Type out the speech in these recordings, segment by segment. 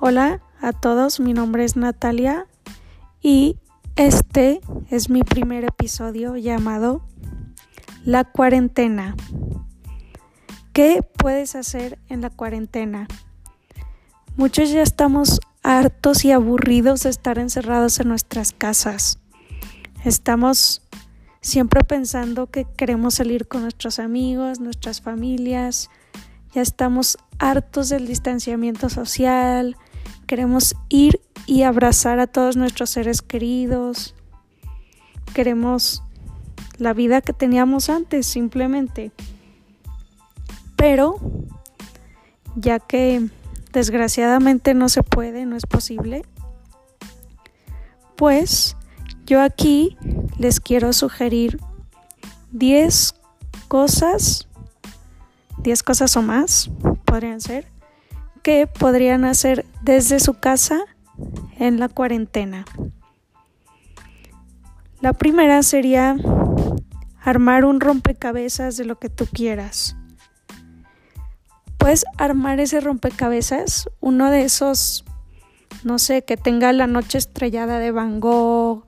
Hola a todos, mi nombre es Natalia y este es mi primer episodio llamado La cuarentena. ¿Qué puedes hacer en la cuarentena? Muchos ya estamos hartos y aburridos de estar encerrados en nuestras casas. Estamos siempre pensando que queremos salir con nuestros amigos, nuestras familias. Ya estamos hartos del distanciamiento social, Queremos ir y abrazar a todos nuestros seres queridos. Queremos la vida que teníamos antes, simplemente. Pero, ya que desgraciadamente no se puede, no es posible, pues yo aquí les quiero sugerir 10 cosas, 10 cosas o más, podrían ser, podrían hacer desde su casa en la cuarentena. La primera sería armar un rompecabezas de lo que tú quieras. Puedes armar ese rompecabezas, uno de esos, no sé, que tenga la noche estrellada de Van Gogh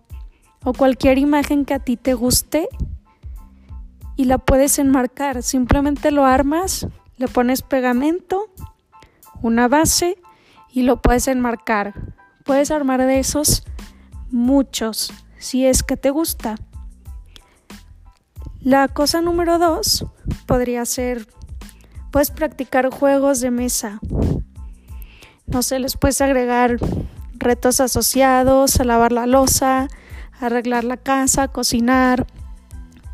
o cualquier imagen que a ti te guste y la puedes enmarcar. Simplemente lo armas, le pones pegamento una base y lo puedes enmarcar. Puedes armar de esos muchos si es que te gusta. La cosa número dos podría ser, puedes practicar juegos de mesa. No sé, les puedes agregar retos asociados a lavar la losa, arreglar la casa, cocinar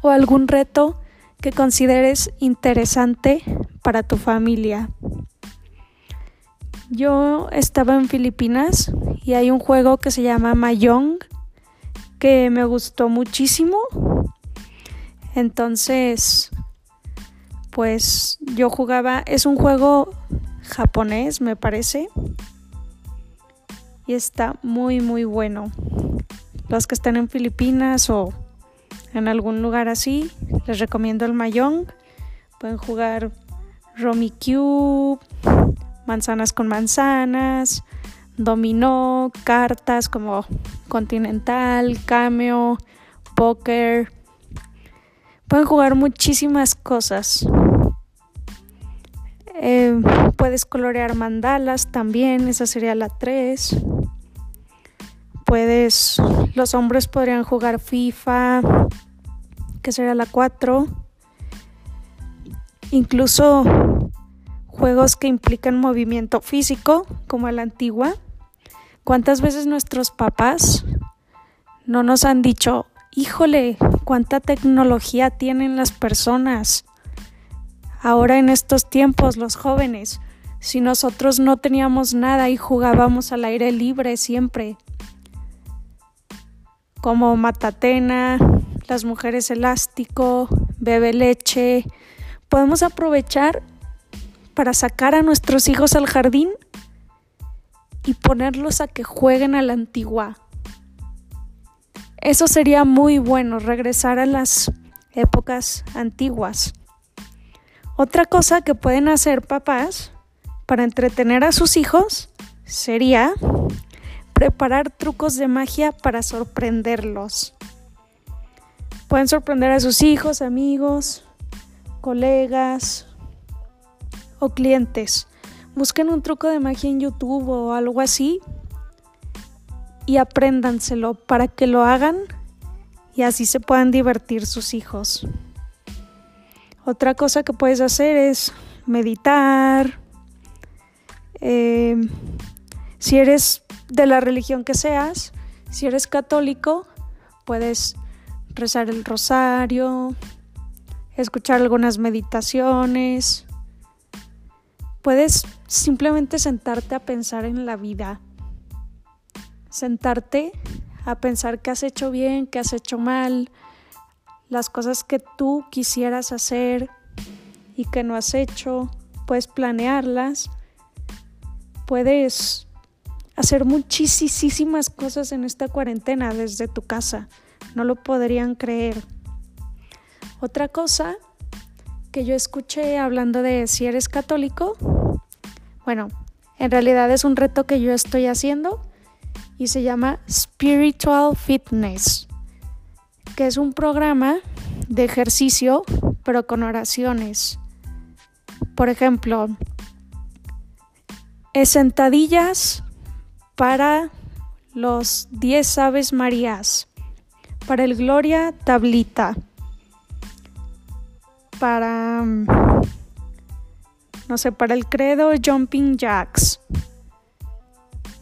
o algún reto que consideres interesante para tu familia. Yo estaba en Filipinas y hay un juego que se llama Mahjong que me gustó muchísimo. Entonces, pues yo jugaba, es un juego japonés, me parece. Y está muy, muy bueno. Los que están en Filipinas o en algún lugar así, les recomiendo el Mahjong. Pueden jugar Romy Cube manzanas con manzanas, dominó, cartas como continental, cameo, póker. Pueden jugar muchísimas cosas. Eh, puedes colorear mandalas también, esa sería la 3. Puedes, los hombres podrían jugar FIFA, que sería la 4. Incluso juegos que implican movimiento físico, como a la antigua. ¿Cuántas veces nuestros papás no nos han dicho, híjole, cuánta tecnología tienen las personas? Ahora en estos tiempos, los jóvenes, si nosotros no teníamos nada y jugábamos al aire libre siempre, como matatena, las mujeres elástico, bebe leche, podemos aprovechar para sacar a nuestros hijos al jardín y ponerlos a que jueguen a la antigua. Eso sería muy bueno, regresar a las épocas antiguas. Otra cosa que pueden hacer papás para entretener a sus hijos sería preparar trucos de magia para sorprenderlos. Pueden sorprender a sus hijos, amigos, colegas, clientes. Busquen un truco de magia en YouTube o algo así y apréndanselo para que lo hagan y así se puedan divertir sus hijos. Otra cosa que puedes hacer es meditar. Em, si eres de la religión que seas, si eres católico, puedes rezar el rosario, escuchar algunas meditaciones Puedes simplemente sentarte a pensar en la vida, sentarte a pensar qué has hecho bien, qué has hecho mal, las cosas que tú quisieras hacer y que no has hecho, puedes planearlas, puedes hacer muchísimas cosas en esta cuarentena desde tu casa, no lo podrían creer. Otra cosa que yo escuché hablando de si eres católico, bueno, En realidad es un reto que yo estoy haciendo y se llama Spiritual Fitness, que es un programa de ejercicio pero con oraciones. Por ejemplo, sentadillas para los 10 Aves Marías, para el Gloria Tablita, para, no sé, para el Credo Jumping Jacks,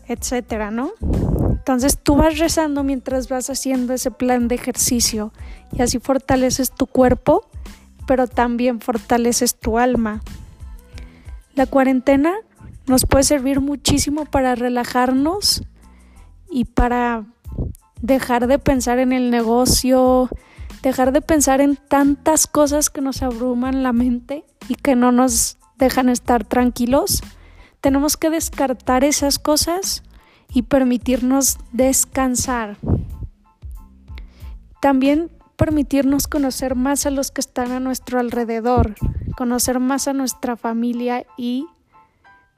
etcétera, ¿no? Entonces tú vas rezando mientras vas haciendo ese plan de ejercicio y así fortaleces tu cuerpo, pero también fortaleces tu alma. La cuarentena nos puede servir muchísimo para relajarnos y para dejar de pensar en el negocio, dejar de pensar en tantas cosas que nos abruman la mente y que no nos dejan estar tranquilos. Tenemos que descartar esas cosas y permitirnos descansar. También permitirnos conocer más a los que están a nuestro alrededor, conocer más a nuestra familia y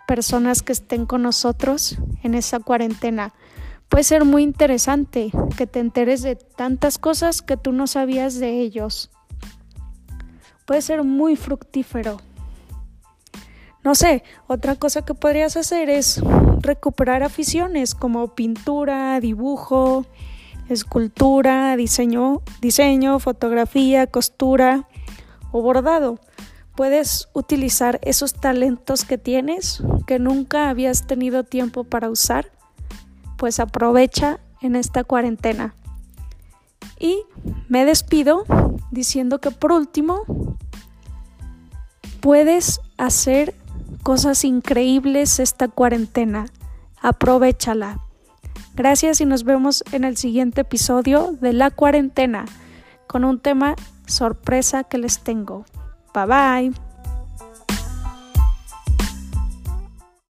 personas que estén con nosotros en esa cuarentena. Puede ser muy interesante que te enteres de tantas cosas que tú no sabías de ellos. Puede ser muy fructífero. No sé, otra cosa que podrías hacer es recuperar aficiones como pintura, dibujo, escultura, diseño, diseño, fotografía, costura o bordado. Puedes utilizar esos talentos que tienes que nunca habías tenido tiempo para usar, pues aprovecha en esta cuarentena. Y me despido diciendo que por último puedes hacer cosas increíbles esta cuarentena. Aprovechala. Gracias y nos vemos en el siguiente episodio de La cuarentena con un tema sorpresa que les tengo. Bye bye.